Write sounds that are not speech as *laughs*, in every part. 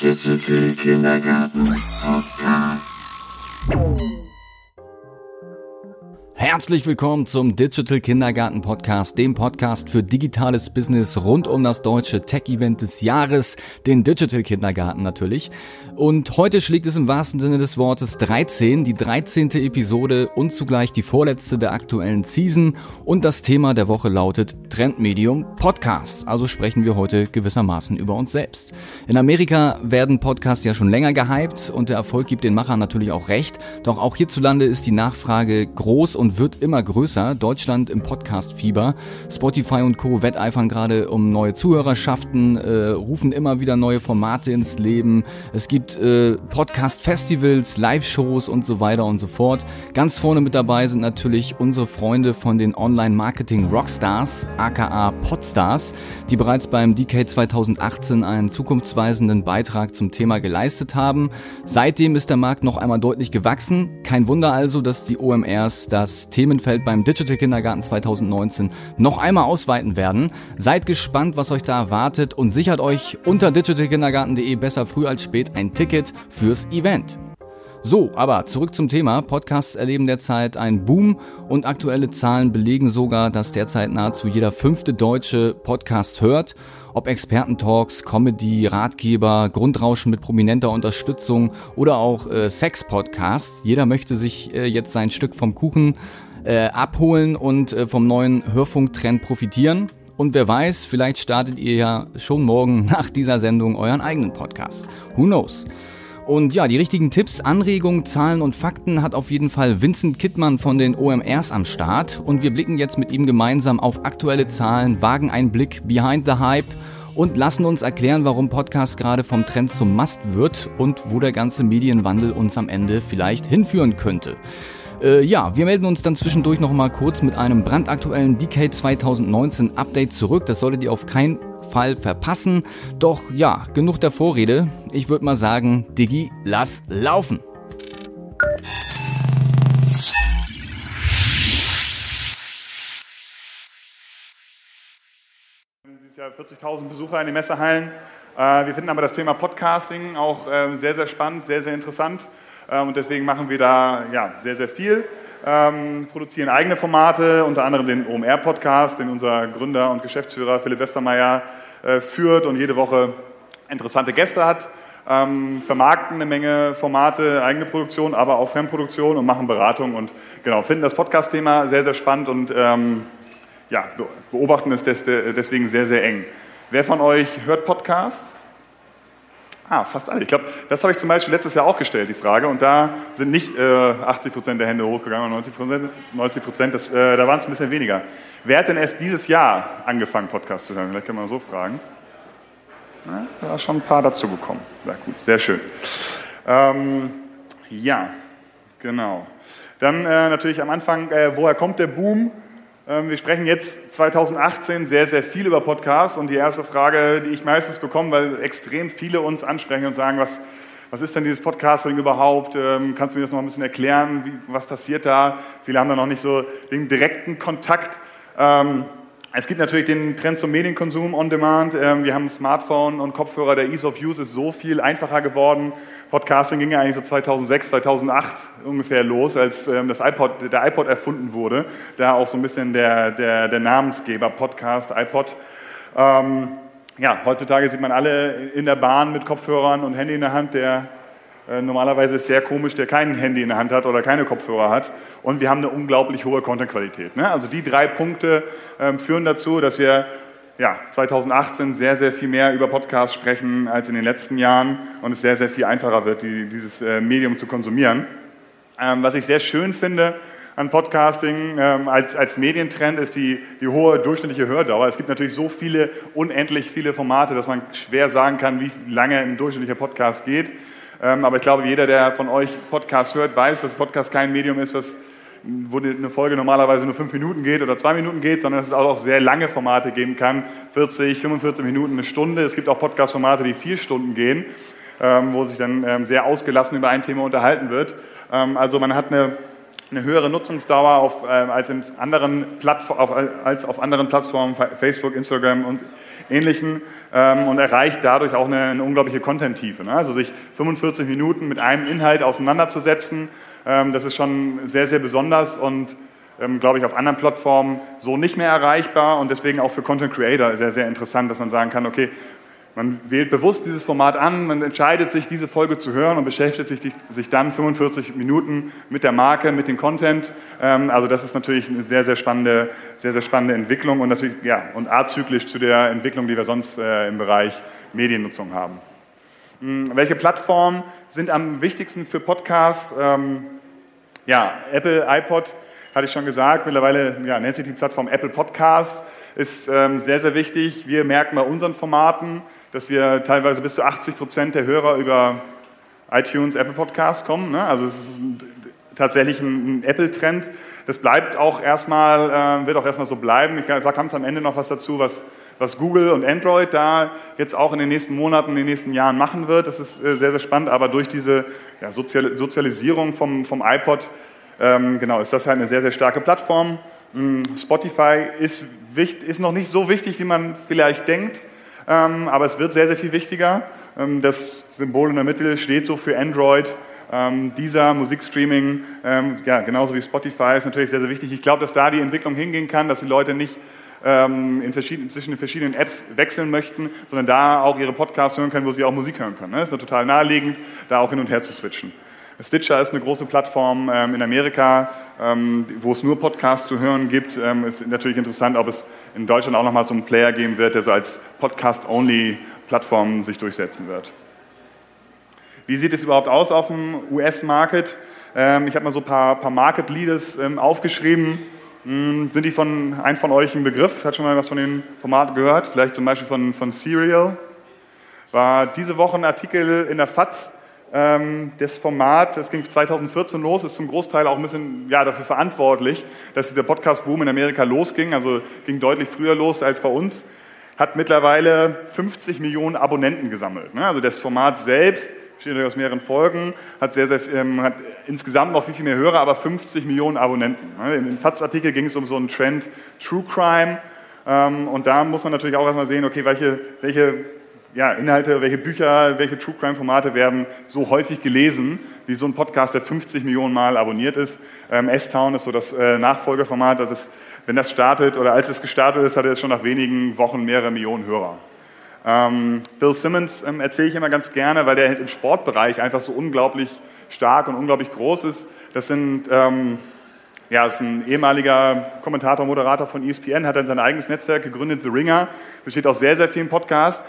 Digital Kindergarten Podcast. Herzlich willkommen zum Digital Kindergarten Podcast, dem Podcast für digitales Business rund um das deutsche Tech-Event des Jahres, den Digital Kindergarten natürlich. Und heute schlägt es im wahrsten Sinne des Wortes 13, die 13. Episode und zugleich die vorletzte der aktuellen Season. Und das Thema der Woche lautet Trendmedium Podcasts. Also sprechen wir heute gewissermaßen über uns selbst. In Amerika werden Podcasts ja schon länger gehypt und der Erfolg gibt den Machern natürlich auch recht. Doch auch hierzulande ist die Nachfrage groß und wird immer größer. Deutschland im Podcast-Fieber. Spotify und Co. wetteifern gerade um neue Zuhörerschaften, äh, rufen immer wieder neue Formate ins Leben. Es gibt äh, Podcast-Festivals, Live-Shows und so weiter und so fort. Ganz vorne mit dabei sind natürlich unsere Freunde von den Online-Marketing-Rockstars, aka Podstars, die bereits beim DK 2018 einen zukunftsweisenden Beitrag zum Thema geleistet haben. Seitdem ist der Markt noch einmal deutlich gewachsen. Kein Wunder also, dass die OMRs das Themenfeld beim Digital Kindergarten 2019 noch einmal ausweiten werden. Seid gespannt, was euch da erwartet und sichert euch unter digitalkindergarten.de besser früh als spät ein Ticket fürs Event. So, aber zurück zum Thema. Podcasts erleben derzeit einen Boom und aktuelle Zahlen belegen sogar, dass derzeit nahezu jeder fünfte Deutsche Podcast hört. Ob Expertentalks, Comedy, Ratgeber, Grundrauschen mit prominenter Unterstützung oder auch äh, Sex-Podcasts. Jeder möchte sich äh, jetzt sein Stück vom Kuchen äh, abholen und äh, vom neuen Hörfunktrend profitieren. Und wer weiß, vielleicht startet ihr ja schon morgen *laughs* nach dieser Sendung euren eigenen Podcast. Who knows? Und ja, die richtigen Tipps, Anregungen, Zahlen und Fakten hat auf jeden Fall Vincent Kittmann von den OMRs am Start. Und wir blicken jetzt mit ihm gemeinsam auf aktuelle Zahlen, wagen einen Blick behind the hype und lassen uns erklären, warum Podcast gerade vom Trend zum Must wird und wo der ganze Medienwandel uns am Ende vielleicht hinführen könnte. Äh, ja, wir melden uns dann zwischendurch noch mal kurz mit einem brandaktuellen DK 2019 Update zurück. Das solltet ihr auf keinen Fall verpassen. Doch ja, genug der Vorrede. Ich würde mal sagen, Diggi, lass laufen. Dieses Jahr 40.000 Besucher in den Messehallen. Äh, wir finden aber das Thema Podcasting auch äh, sehr, sehr spannend, sehr, sehr interessant. Ähm, und deswegen machen wir da ja, sehr, sehr viel. Ähm, produzieren eigene Formate, unter anderem den OMR-Podcast, den unser Gründer und Geschäftsführer Philipp Westermeier äh, führt und jede Woche interessante Gäste hat. Ähm, vermarkten eine Menge Formate, eigene Produktion, aber auch Fremdproduktion und machen Beratung und genau, finden das Podcast-Thema sehr, sehr spannend und ähm, ja, beobachten es deswegen sehr, sehr eng. Wer von euch hört Podcasts? Ah, fast alle. Ich glaube, das habe ich zum Beispiel letztes Jahr auch gestellt, die Frage. Und da sind nicht äh, 80 Prozent der Hände hochgegangen, 90 Prozent. 90 Prozent äh, da waren es ein bisschen weniger. Wer hat denn erst dieses Jahr angefangen, Podcasts zu hören? Vielleicht kann man so fragen. Ja, da ist schon ein paar dazugekommen. Sehr gut, sehr schön. Ähm, ja, genau. Dann äh, natürlich am Anfang, äh, woher kommt der Boom? Ähm, wir sprechen jetzt 2018 sehr, sehr viel über Podcasts und die erste Frage, die ich meistens bekomme, weil extrem viele uns ansprechen und sagen, was, was ist denn dieses Podcasting überhaupt? Ähm, kannst du mir das noch ein bisschen erklären? Wie, was passiert da? Viele haben da noch nicht so den direkten Kontakt. Ähm, es gibt natürlich den Trend zum Medienkonsum on Demand. Wir haben Smartphone und Kopfhörer. Der Ease of Use ist so viel einfacher geworden. Podcasting ging ja eigentlich so 2006, 2008 ungefähr los, als ähm, das iPod, der iPod erfunden wurde. Da auch so ein bisschen der, der, der Namensgeber Podcast, iPod. Ähm, ja, heutzutage sieht man alle in der Bahn mit Kopfhörern und Handy in der Hand. Der, normalerweise ist der komisch, der kein Handy in der Hand hat oder keine Kopfhörer hat. Und wir haben eine unglaublich hohe Contentqualität. Ne? Also die drei Punkte ähm, führen dazu, dass wir ja, 2018 sehr, sehr viel mehr über Podcasts sprechen als in den letzten Jahren und es sehr, sehr viel einfacher wird, die, dieses äh, Medium zu konsumieren. Ähm, was ich sehr schön finde an Podcasting ähm, als, als Medientrend ist die, die hohe durchschnittliche Hördauer. Es gibt natürlich so viele, unendlich viele Formate, dass man schwer sagen kann, wie lange ein durchschnittlicher Podcast geht. Ähm, aber ich glaube, jeder, der von euch Podcasts hört, weiß, dass Podcast kein Medium ist, was wo eine Folge normalerweise nur fünf Minuten geht oder zwei Minuten geht, sondern dass es auch sehr lange Formate geben kann, 40, 45 Minuten, eine Stunde. Es gibt auch Podcast-Formate, die vier Stunden gehen, ähm, wo sich dann ähm, sehr ausgelassen über ein Thema unterhalten wird. Also man hat eine eine höhere Nutzungsdauer auf, äh, als, in anderen auf, als auf anderen Plattformen, Facebook, Instagram und ähnlichen ähm, und erreicht dadurch auch eine, eine unglaubliche Content-Tiefe. Ne? Also sich 45 Minuten mit einem Inhalt auseinanderzusetzen, ähm, das ist schon sehr, sehr besonders und ähm, glaube ich, auf anderen Plattformen so nicht mehr erreichbar und deswegen auch für Content Creator sehr, sehr interessant, dass man sagen kann, okay, man wählt bewusst dieses Format an, man entscheidet sich, diese Folge zu hören und beschäftigt sich, sich dann 45 Minuten mit der Marke, mit dem Content. Ähm, also das ist natürlich eine sehr, sehr spannende, sehr, sehr spannende Entwicklung und natürlich ja, und azyklisch zu der Entwicklung, die wir sonst äh, im Bereich Mediennutzung haben. Hm, welche Plattformen sind am wichtigsten für Podcasts? Ähm, ja, Apple, iPod, hatte ich schon gesagt. Mittlerweile ja, nennt sich die Plattform Apple Podcasts, ist ähm, sehr, sehr wichtig. Wir merken bei unseren Formaten, dass wir teilweise bis zu 80 Prozent der Hörer über iTunes, Apple Podcasts kommen. Ne? Also es ist tatsächlich ein, ein Apple-Trend. Das bleibt auch erstmal, äh, wird auch erstmal so bleiben. Ich sage ganz am Ende noch was dazu, was, was Google und Android da jetzt auch in den nächsten Monaten, in den nächsten Jahren machen wird. Das ist äh, sehr, sehr spannend. Aber durch diese ja, Sozial Sozialisierung vom, vom iPod, ähm, genau, ist das halt eine sehr, sehr starke Plattform. Mm, Spotify ist, ist noch nicht so wichtig, wie man vielleicht denkt. Ähm, aber es wird sehr, sehr viel wichtiger. Ähm, das Symbol in der Mitte steht so für Android. Ähm, dieser Musikstreaming, ja, genauso wie Spotify, ist natürlich sehr, sehr wichtig. Ich glaube, dass da die Entwicklung hingehen kann, dass die Leute nicht in zwischen den verschiedenen Apps wechseln möchten, sondern da auch ihre Podcasts hören können, wo sie auch Musik hören können. Das ist total naheliegend, da auch hin und her zu switchen. Stitcher ist eine große Plattform ähm, in Amerika, ähm, wo es nur Podcasts zu hören gibt. Ähm, ist natürlich interessant, ob es in Deutschland auch nochmal so einen Player geben wird, der so als Podcast-Only-Plattform sich durchsetzen wird. Wie sieht es überhaupt aus auf dem US-Market? Ähm, ich habe mal so ein paar, paar Market-Leaders ähm, aufgeschrieben. Hm, sind die von einem von euch ein Begriff? Hat schon mal was von den Formaten gehört? Vielleicht zum Beispiel von, von Serial? War diese Woche ein Artikel in der FAZ, das Format, das ging 2014 los, ist zum Großteil auch ein bisschen ja, dafür verantwortlich, dass dieser Podcast-Boom in Amerika losging, also ging deutlich früher los als bei uns, hat mittlerweile 50 Millionen Abonnenten gesammelt. Ne? Also das Format selbst besteht aus mehreren Folgen, hat, sehr, sehr, ähm, hat insgesamt noch viel, viel mehr Hörer, aber 50 Millionen Abonnenten. Ne? Im FATS-Artikel ging es um so einen Trend True Crime ähm, und da muss man natürlich auch erstmal sehen, okay, welche, welche ja, Inhalte, welche Bücher, welche True Crime Formate werden so häufig gelesen, wie so ein Podcast, der 50 Millionen Mal abonniert ist. Ähm, S-Town ist so das äh, Nachfolgerformat, das ist, wenn das startet oder als es gestartet ist, hatte es schon nach wenigen Wochen mehrere Millionen Hörer. Ähm, Bill Simmons ähm, erzähle ich immer ganz gerne, weil der im Sportbereich einfach so unglaublich stark und unglaublich groß ist. Das sind ähm, ja, ist ein ehemaliger Kommentator, Moderator von ESPN, hat dann sein eigenes Netzwerk gegründet, The Ringer, besteht aus sehr, sehr vielen Podcasts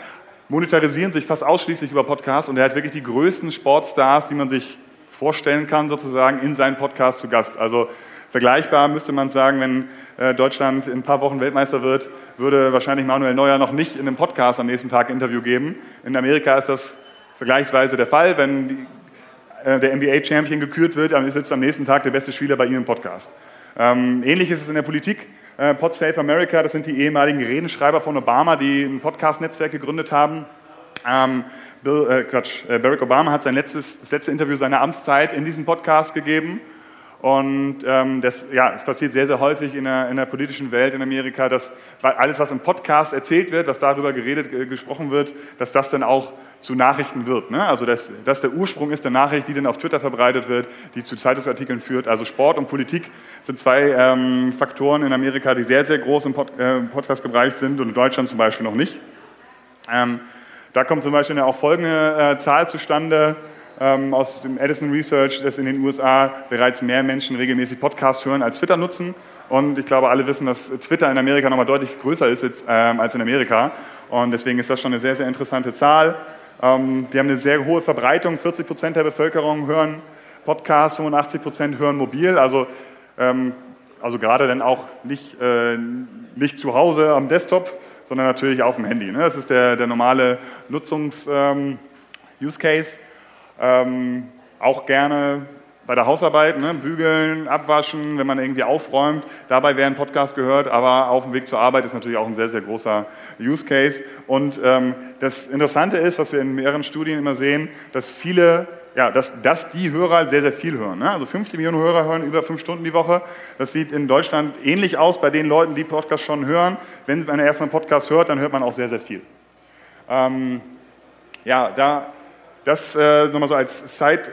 monetarisieren sich fast ausschließlich über Podcasts und er hat wirklich die größten Sportstars, die man sich vorstellen kann, sozusagen in seinem Podcast zu Gast. Also vergleichbar müsste man sagen, wenn äh, Deutschland in ein paar Wochen Weltmeister wird, würde wahrscheinlich Manuel Neuer noch nicht in einem Podcast am nächsten Tag ein Interview geben. In Amerika ist das vergleichsweise der Fall. Wenn äh, der NBA-Champion gekürt wird, dann sitzt am nächsten Tag der beste Spieler bei ihm im Podcast. Ähm, ähnlich ist es in der Politik. Äh, Pod Save America, das sind die ehemaligen Redenschreiber von Obama, die ein Podcast-Netzwerk gegründet haben. Ähm, Bill, äh, Quatsch, äh, Barack Obama hat sein letztes, das letzte Interview seiner Amtszeit in diesem Podcast gegeben. Und ähm, das, ja, es passiert sehr, sehr häufig in der, in der, politischen Welt in Amerika, dass alles, was im Podcast erzählt wird, was darüber geredet, äh, gesprochen wird, dass das dann auch zu Nachrichten wird. Ne? Also dass das der Ursprung ist der Nachricht, die dann auf Twitter verbreitet wird, die zu Zeitungsartikeln führt. Also Sport und Politik sind zwei ähm, Faktoren in Amerika, die sehr, sehr groß im Pod, äh, Podcast-Bereich sind und in Deutschland zum Beispiel noch nicht. Ähm, da kommt zum Beispiel auch folgende äh, Zahl zustande ähm, aus dem Edison Research, dass in den USA bereits mehr Menschen regelmäßig Podcasts hören als Twitter nutzen. Und ich glaube, alle wissen, dass Twitter in Amerika nochmal deutlich größer ist jetzt, ähm, als in Amerika. Und deswegen ist das schon eine sehr, sehr interessante Zahl. Ähm, wir haben eine sehr hohe Verbreitung. 40 Prozent der Bevölkerung hören Podcasts, 85 Prozent hören mobil. Also, ähm, also gerade dann auch nicht, äh, nicht zu Hause am Desktop, sondern natürlich auf dem Handy. Ne? Das ist der, der normale Nutzungs-Use-Case. Ähm, ähm, auch gerne bei der Arbeit, ne, bügeln, abwaschen, wenn man irgendwie aufräumt. Dabei wäre ein Podcast gehört, aber auf dem Weg zur Arbeit ist natürlich auch ein sehr, sehr großer Use Case. Und ähm, das Interessante ist, was wir in mehreren Studien immer sehen, dass viele ja, dass, dass die Hörer sehr, sehr viel hören. Ne? Also 50 Millionen Hörer hören über fünf Stunden die Woche. Das sieht in Deutschland ähnlich aus bei den Leuten, die Podcasts schon hören. Wenn man erstmal einen Podcast hört, dann hört man auch sehr, sehr viel. Ähm, ja, da, das äh, nochmal so als Side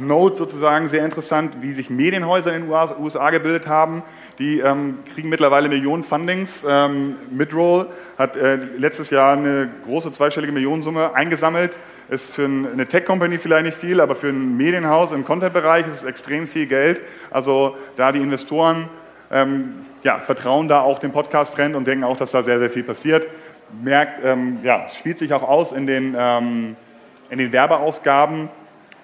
Note sozusagen sehr interessant, wie sich Medienhäuser in den USA gebildet haben. Die ähm, kriegen mittlerweile Millionen Fundings. Ähm, Midroll hat äh, letztes Jahr eine große zweistellige Millionensumme eingesammelt. Ist für eine Tech-Company vielleicht nicht viel, aber für ein Medienhaus im Content-Bereich ist es extrem viel Geld. Also da die Investoren ähm, ja, vertrauen da auch dem Podcast-Trend und denken auch, dass da sehr, sehr viel passiert. Merkt, ähm, ja, spielt sich auch aus in den, ähm, in den Werbeausgaben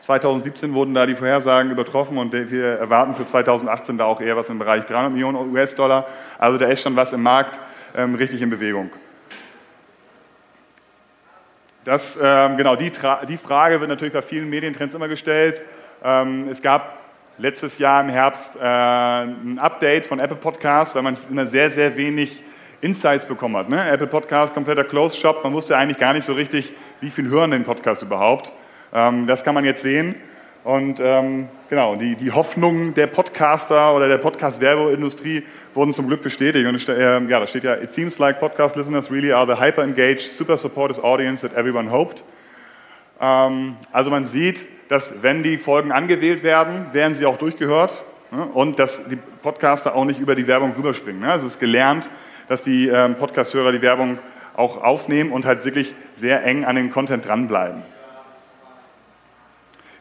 2017 wurden da die Vorhersagen übertroffen und wir erwarten für 2018 da auch eher was im Bereich 300 Millionen US-Dollar. Also da ist schon was im Markt ähm, richtig in Bewegung. Das, ähm, genau, die, die, Frage wird natürlich bei vielen Medientrends immer gestellt. Ähm, es gab letztes Jahr im Herbst äh, ein Update von Apple Podcasts, weil man immer sehr, sehr wenig Insights bekommen hat. Ne? Apple Podcast, kompletter Closed Shop, man wusste eigentlich gar nicht so richtig, wie viel hören den Podcast überhaupt. Ähm, das kann man jetzt sehen. Und ähm, genau, die, die Hoffnungen der Podcaster oder der Podcast-Werbeindustrie wurden zum Glück bestätigt. Und äh, ja, da steht ja, it seems like podcast listeners really are the hyper-engaged, super supportive audience that everyone hoped. Ähm, also man sieht, dass wenn die Folgen angewählt werden, werden sie auch durchgehört ne? und dass die Podcaster auch nicht über die Werbung rüberspringen. Ne? Also es ist gelernt, dass die ähm, Podcast-Hörer die Werbung auch aufnehmen und halt wirklich sehr eng an den Content dranbleiben.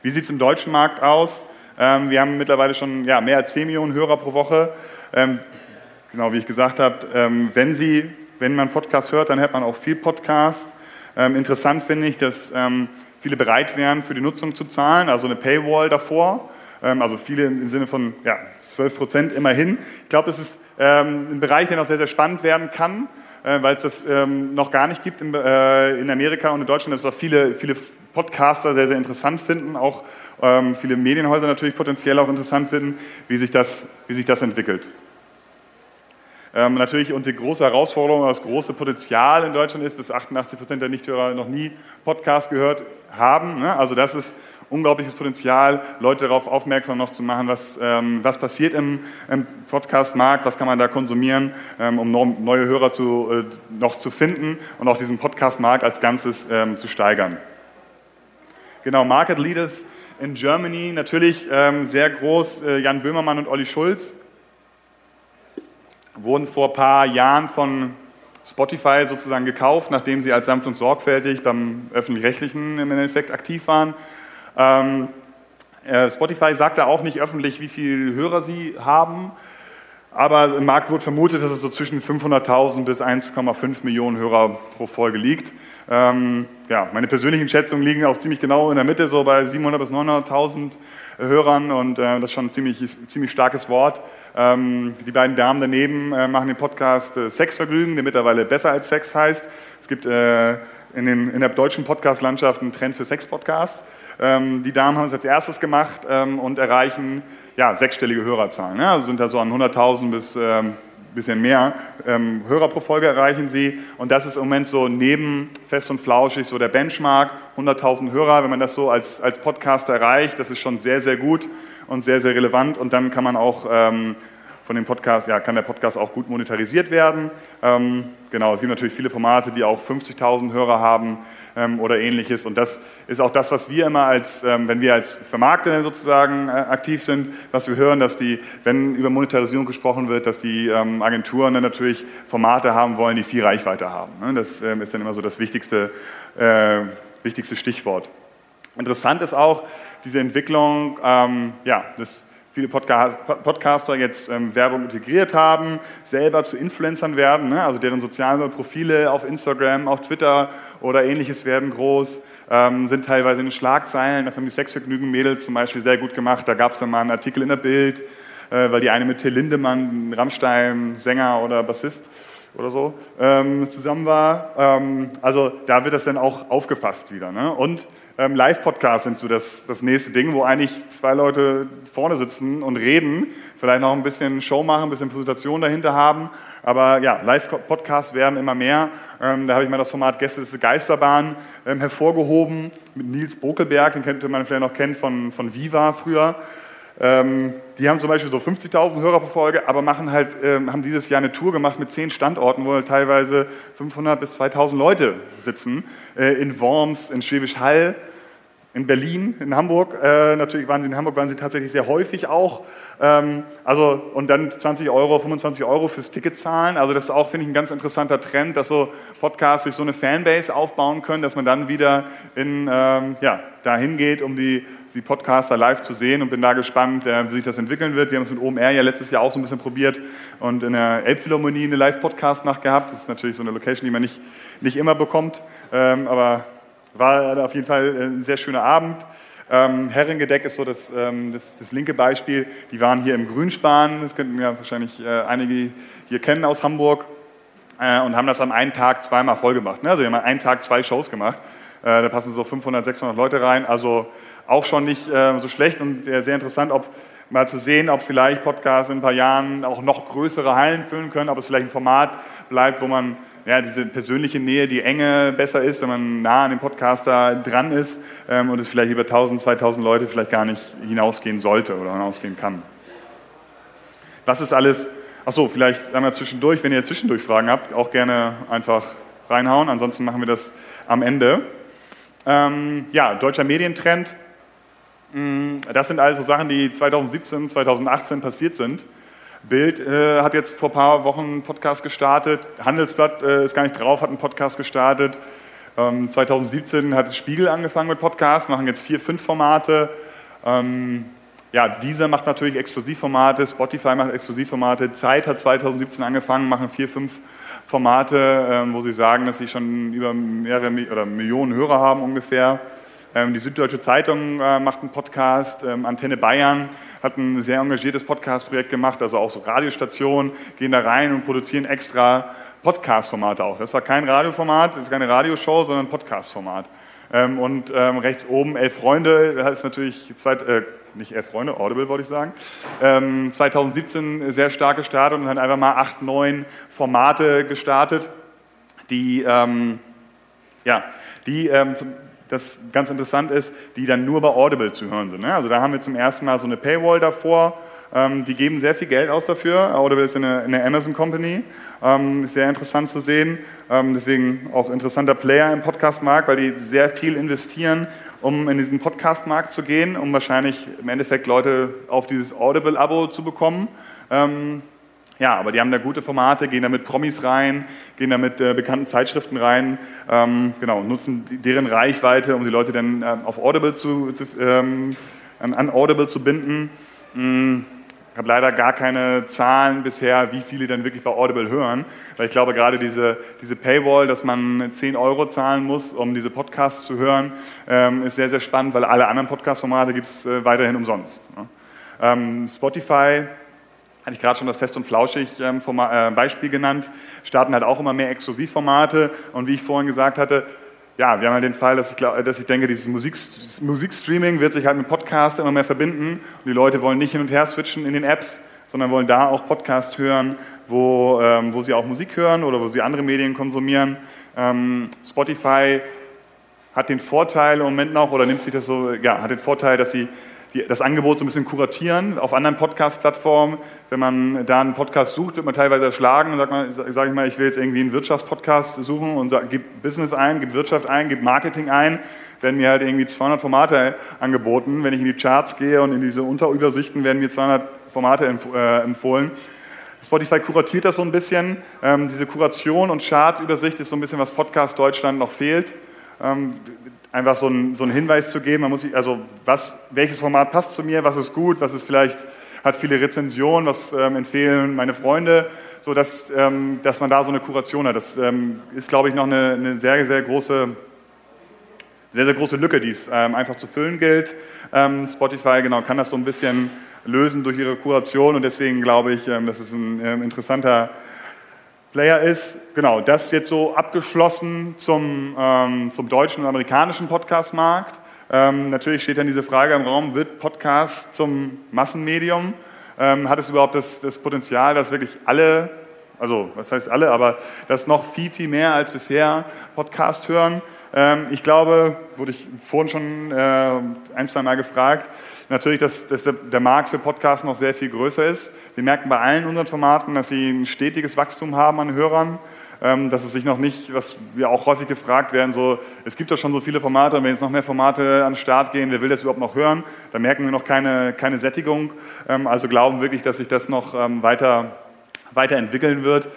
Wie sieht es im deutschen Markt aus? Ähm, wir haben mittlerweile schon ja, mehr als 10 Millionen Hörer pro Woche. Ähm, genau wie ich gesagt habe, ähm, wenn, wenn man Podcast hört, dann hört man auch viel Podcast. Ähm, interessant finde ich, dass ähm, viele bereit wären, für die Nutzung zu zahlen, also eine Paywall davor. Ähm, also viele im Sinne von ja, 12 Prozent immerhin. Ich glaube, das ist ein Bereich, der noch sehr, sehr spannend werden kann äh, weil es das ähm, noch gar nicht gibt in, äh, in Amerika und in Deutschland, dass auch viele, viele Podcaster sehr, sehr interessant finden, auch ähm, viele Medienhäuser natürlich potenziell auch interessant finden, wie sich das, wie sich das entwickelt. Ähm, natürlich und die große Herausforderung, das große Potenzial in Deutschland ist, dass 88 Prozent der Nichthörer noch nie Podcast gehört haben. Ne? Also das ist unglaubliches Potenzial, Leute darauf aufmerksam noch zu machen, was, ähm, was passiert im, im Podcast-Markt, was kann man da konsumieren, ähm, um neue Hörer zu, äh, noch zu finden und auch diesen Podcast-Markt als Ganzes ähm, zu steigern. Genau, Market Leaders in Germany, natürlich ähm, sehr groß, äh, Jan Böhmermann und Olli Schulz, wurden vor ein paar Jahren von Spotify sozusagen gekauft, nachdem sie als sanft und sorgfältig beim öffentlich-rechtlichen im Endeffekt aktiv waren. Ähm, äh, Spotify sagt da auch nicht öffentlich, wie viele Hörer sie haben, aber im Markt wird vermutet, dass es so zwischen 500.000 bis 1,5 Millionen Hörer pro Folge liegt. Ähm, ja, meine persönlichen Schätzungen liegen auch ziemlich genau in der Mitte, so bei 700.000 bis 900.000 Hörern und äh, das ist schon ein ziemlich, ziemlich starkes Wort. Ähm, die beiden Damen daneben äh, machen den Podcast äh, Sexvergnügen, der mittlerweile besser als Sex heißt. Es gibt äh, in, den, in, der deutschen Podcast-Landschaft einen Trend für Sex-Podcasts. Ähm, die Damen haben es als erstes gemacht ähm, und erreichen ja, sechsstellige Hörerzahlen. Ne? Also sind da so an 100.000 bis ähm, bisschen mehr ähm, Hörer pro Folge erreichen sie. Und das ist im Moment so neben Fest und Flauschig so der Benchmark. 100.000 Hörer, wenn man das so als, als Podcast erreicht, das ist schon sehr, sehr gut und sehr, sehr relevant. Und dann kann man auch ähm, von dem Podcast, ja, kann der Podcast auch gut monetarisiert werden. Ähm, genau, es gibt natürlich viele Formate, die auch 50.000 Hörer haben ähm, oder ähnliches. Und das ist auch das, was wir immer als, ähm, wenn wir als Vermarkter sozusagen äh, aktiv sind, was wir hören, dass die, wenn über Monetarisierung gesprochen wird, dass die ähm, Agenturen dann natürlich Formate haben wollen, die viel Reichweite haben. Ne? Das ähm, ist dann immer so das wichtigste, äh, wichtigste Stichwort. Interessant ist auch diese Entwicklung, ähm, ja, das viele Podcaster jetzt ähm, Werbung integriert haben, selber zu Influencern werden, ne? also deren sozialen Profile auf Instagram, auf Twitter oder ähnliches werden groß, ähm, sind teilweise in den Schlagzeilen. Das haben die Sexvergnügen-Mädels zum Beispiel sehr gut gemacht. Da gab es dann mal einen Artikel in der Bild, äh, weil die eine mit Till Lindemann, Rammstein, Sänger oder Bassist oder so, ähm, zusammen war. Ähm, also da wird das dann auch aufgefasst wieder. Ne? Und ähm, Live-Podcasts sind so das, das nächste Ding, wo eigentlich zwei Leute vorne sitzen und reden, vielleicht noch ein bisschen Show machen, ein bisschen Präsentation dahinter haben. Aber ja, Live-Podcasts werden immer mehr. Ähm, da habe ich mal das Format Gäste ist Geisterbahn ähm, hervorgehoben mit Nils Bokelberg, den könnte man vielleicht noch kennen von, von Viva früher. Ähm, die haben zum Beispiel so 50.000 Hörer pro Folge, aber machen halt, ähm, haben dieses Jahr eine Tour gemacht mit zehn Standorten, wo halt teilweise 500 bis 2.000 Leute sitzen. Äh, in Worms, in Schwäbisch Hall, in Berlin, in Hamburg. Äh, natürlich waren sie in Hamburg waren sie tatsächlich sehr häufig auch. Ähm, also und dann 20 Euro, 25 Euro fürs Ticket zahlen. Also das ist auch finde ich ein ganz interessanter Trend, dass so Podcasts sich so eine Fanbase aufbauen können, dass man dann wieder in ähm, ja dahin geht, um die, die Podcaster live zu sehen und bin da gespannt, äh, wie sich das entwickeln wird. Wir haben es mit OMR ja letztes Jahr auch so ein bisschen probiert und in der Elbphilharmonie eine Live-Podcast-Nacht gehabt. Das ist natürlich so eine Location, die man nicht, nicht immer bekommt, ähm, aber war auf jeden Fall ein sehr schöner Abend. Ähm, Herringedeck ist so das, ähm, das, das, linke Beispiel. Die waren hier im Grünspan, das könnten ja wahrscheinlich äh, einige hier kennen aus Hamburg, äh, und haben das an einem Tag zweimal voll gemacht. Ne? Also wir haben an einem Tag zwei Shows gemacht. Äh, da passen so 500, 600 Leute rein. Also auch schon nicht äh, so schlecht und äh, sehr interessant, ob mal zu sehen, ob vielleicht Podcasts in ein paar Jahren auch noch größere Hallen füllen können, ob es vielleicht ein Format bleibt, wo man ja, diese persönliche Nähe, die Enge besser ist, wenn man nah an dem Podcaster dran ist ähm, und es vielleicht über 1000, 2000 Leute vielleicht gar nicht hinausgehen sollte oder hinausgehen kann. Was ist alles? Achso, vielleicht einmal zwischendurch, wenn ihr zwischendurch Fragen habt, auch gerne einfach reinhauen. Ansonsten machen wir das am Ende. Ähm, ja, deutscher Medientrend. Mm, das sind also Sachen, die 2017, 2018 passiert sind. Bild äh, hat jetzt vor ein paar Wochen einen Podcast gestartet. Handelsblatt äh, ist gar nicht drauf, hat einen Podcast gestartet. Ähm, 2017 hat Spiegel angefangen mit Podcasts, machen jetzt vier, fünf Formate. Ähm, ja, dieser macht natürlich Exklusivformate, Spotify macht Exklusivformate. Zeit hat 2017 angefangen, machen vier, fünf Formate, ähm, wo sie sagen, dass sie schon über mehrere oder Millionen Hörer haben ungefähr. Ähm, die Süddeutsche Zeitung äh, macht einen Podcast, ähm, Antenne Bayern hat ein sehr engagiertes Podcast-Projekt gemacht, also auch so Radiostationen gehen da rein und produzieren extra Podcast-Formate auch. Das war kein Radioformat, das ist keine Radioshow, sondern Podcast-Format. Ähm, und ähm, rechts oben Elf Freunde, das ist natürlich, zweit, äh, nicht Elf Freunde, Audible wollte ich sagen, ähm, 2017 sehr stark gestartet und hat einfach mal acht, neun Formate gestartet, die, ähm, ja, die ähm, zum, das ganz interessant ist, die dann nur bei Audible zu hören sind. Ne? Also da haben wir zum ersten Mal so eine Paywall davor. Ähm, die geben sehr viel Geld aus dafür. Audible ist eine, eine Amazon Company. Ähm, sehr interessant zu sehen. Ähm, deswegen auch interessanter Player im Podcast-Markt, weil die sehr viel investieren, um in diesen Podcast-Markt zu gehen, um wahrscheinlich im Endeffekt Leute auf dieses Audible-Abo zu bekommen. Ja, aber die haben da gute Formate, gehen da mit Promis rein, gehen da mit äh, bekannten Zeitschriften rein, ähm, genau, nutzen deren Reichweite, um die Leute dann ähm, auf Audible zu, zu ähm, an, Audible zu binden. Hm, ich habe leider gar keine Zahlen bisher, wie viele dann wirklich bei Audible hören, weil ich glaube, gerade diese, diese Paywall, dass man 10 Euro zahlen muss, um diese Podcasts zu hören, ähm, ist sehr, sehr spannend, weil alle anderen Podcast-Formate gibt es äh, weiterhin umsonst. Ne? Ähm, Spotify hatte ich gerade schon das Fest und Flauschig ähm, äh, Beispiel genannt, starten halt auch immer mehr Exklusivformate. Und wie ich vorhin gesagt hatte, ja, wir haben halt den Fall, dass ich, glaub, dass ich denke, dieses Musik, Musikstreaming wird sich halt mit Podcast immer mehr verbinden. Und die Leute wollen nicht hin und her switchen in den Apps, sondern wollen da auch Podcast hören, wo, ähm, wo sie auch Musik hören oder wo sie andere Medien konsumieren. Ähm, Spotify hat den Vorteil im Moment noch, oder nimmt sich das so, ja, hat den Vorteil, dass sie die, das Angebot so ein bisschen kuratieren auf anderen Podcast-Plattformen. Wenn man da einen Podcast sucht, wird man teilweise erschlagen und sagt man, sage ich mal, ich will jetzt irgendwie einen Wirtschaftspodcast suchen und sag, gib Business ein, gib Wirtschaft ein, gib Marketing ein, werden mir halt irgendwie 200 Formate angeboten. Wenn ich in die Charts gehe und in diese Unterübersichten werden mir 200 Formate äh, empfohlen. Spotify kuratiert das so ein bisschen. Ähm, diese Kuration und Chartübersicht ist so ein bisschen, was Podcast Deutschland noch fehlt. Einfach so einen, so einen Hinweis zu geben. Man muss sich, also was, welches Format passt zu mir, was ist gut, was ist vielleicht, hat viele Rezensionen, was ähm, empfehlen meine Freunde, so dass, ähm, dass man da so eine Kuration hat. Das ähm, ist, glaube ich, noch eine, eine, sehr, sehr große, sehr, sehr große Lücke, die es ähm, einfach zu füllen gilt. Ähm, Spotify, genau, kann das so ein bisschen lösen durch ihre Kuration und deswegen glaube ich, ähm, das ist ein interessanter Player ist, genau, das jetzt so abgeschlossen zum, ähm, zum deutschen und amerikanischen Podcast-Markt. Ähm, natürlich steht dann diese Frage im Raum, wird Podcast zum Massenmedium? Ähm, hat es überhaupt das, das, Potenzial, dass wirklich alle Also, was heißt alle, aber das noch viel, viel mehr als bisher Podcast hören. Ähm, ich glaube, wurde ich vorhin schon äh, ein, zwei Mal gefragt, natürlich, dass, dass der Markt für Podcasts noch sehr viel größer ist. Wir merken bei allen unseren Formaten, dass sie ein stetiges Wachstum haben an Hörern ähm, dass es sich noch nicht, was wir auch häufig gefragt werden, so, es gibt doch schon so viele Formate und wenn jetzt noch mehr Formate an den Start gehen, wer will das überhaupt noch hören? Da merken wir noch keine, keine Sättigung. Ähm, also glauben wirklich, dass sich das noch weiter, weiterentwickeln wird.